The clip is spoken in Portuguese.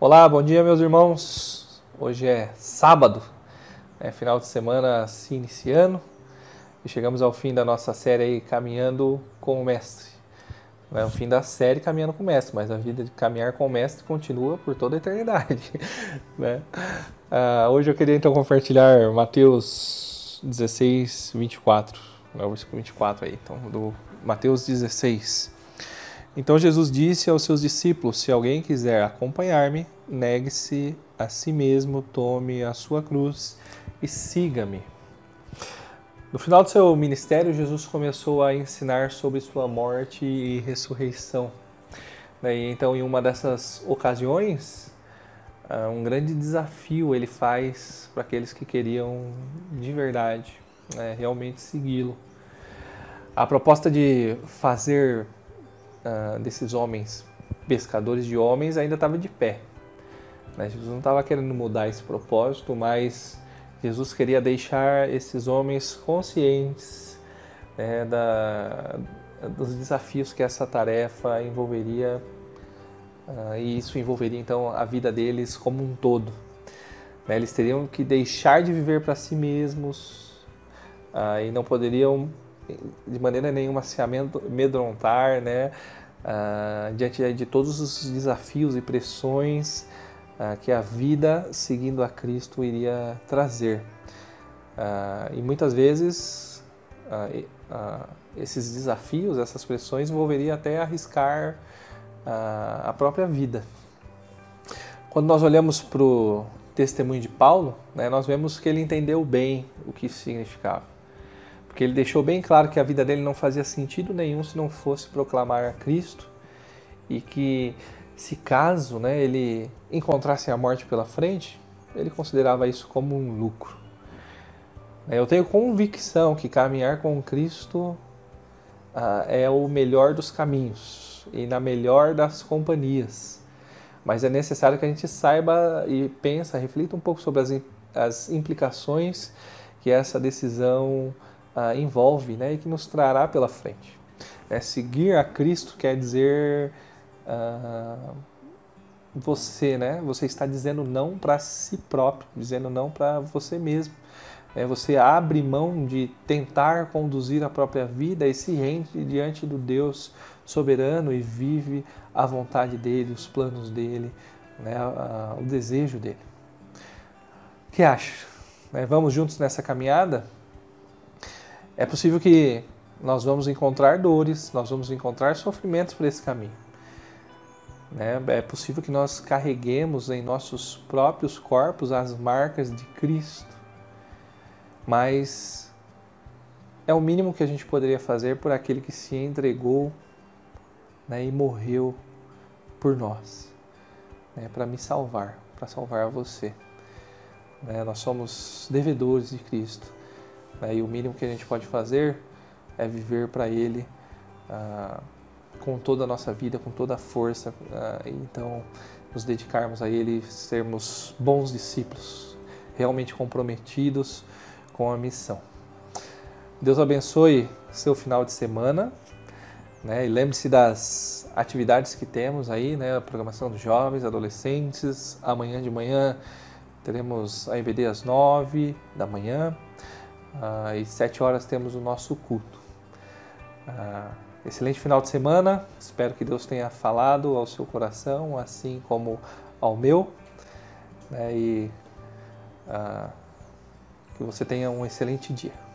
Olá, bom dia, meus irmãos. Hoje é sábado, é final de semana se iniciando e chegamos ao fim da nossa série aí, Caminhando com o Mestre. Não é o fim da série Caminhando com o Mestre, mas a vida de caminhar com o Mestre continua por toda a eternidade. Né? Ah, hoje eu queria então compartilhar Mateus 16, 24, é o versículo 24 aí, então, do Mateus 16. Então Jesus disse aos seus discípulos: Se alguém quiser acompanhar-me, negue-se a si mesmo, tome a sua cruz e siga-me. No final do seu ministério, Jesus começou a ensinar sobre sua morte e ressurreição. E então, em uma dessas ocasiões, ah, um grande desafio ele faz para aqueles que queriam de verdade né, realmente segui-lo. A proposta de fazer uh, desses homens pescadores de homens ainda estava de pé. Né? Jesus não estava querendo mudar esse propósito, mas Jesus queria deixar esses homens conscientes né, da, dos desafios que essa tarefa envolveria, uh, e isso envolveria então a vida deles como um todo. Né? Eles teriam que deixar de viver para si mesmos uh, e não poderiam de maneira nenhuma se amedrontar, né? Uh, diante de todos os desafios e pressões uh, que a vida seguindo a Cristo iria trazer. Uh, e muitas vezes esses desafios, essas pressões envolveriam até arriscar a própria vida. Quando nós olhamos para o testemunho de Paulo, né, nós vemos que ele entendeu bem o que significava porque ele deixou bem claro que a vida dele não fazia sentido nenhum se não fosse proclamar a Cristo e que se caso né, ele encontrasse a morte pela frente, ele considerava isso como um lucro. Eu tenho convicção que caminhar com Cristo ah, é o melhor dos caminhos e na melhor das companhias. Mas é necessário que a gente saiba e pensa, reflita um pouco sobre as, as implicações que essa decisão uh, envolve né, e que nos trará pela frente. É, seguir a Cristo quer dizer uh, você, né? Você está dizendo não para si próprio, dizendo não para você mesmo. É, você abre mão de tentar conduzir a própria vida e se rende diante do Deus soberano e vive a vontade dele, os planos dele, né, o desejo dele. O que acha? É, vamos juntos nessa caminhada? É possível que nós vamos encontrar dores, nós vamos encontrar sofrimentos por esse caminho. Né? É possível que nós carreguemos em nossos próprios corpos as marcas de Cristo, mas é o mínimo que a gente poderia fazer por aquele que se entregou né, e morreu por nós, né, para me salvar, para salvar você. Né? Nós somos devedores de Cristo. Né? E o mínimo que a gente pode fazer é viver para Ele ah, com toda a nossa vida, com toda a força. Ah, então, nos dedicarmos a Ele, sermos bons discípulos, realmente comprometidos com a missão. Deus abençoe seu final de semana. Né? E lembre-se das atividades que temos aí, né? A programação dos jovens, adolescentes. Amanhã de manhã teremos a IBD às nove da manhã. Ah, e sete horas temos o nosso culto. Ah, excelente final de semana. Espero que Deus tenha falado ao seu coração, assim como ao meu. Né, e ah, que você tenha um excelente dia.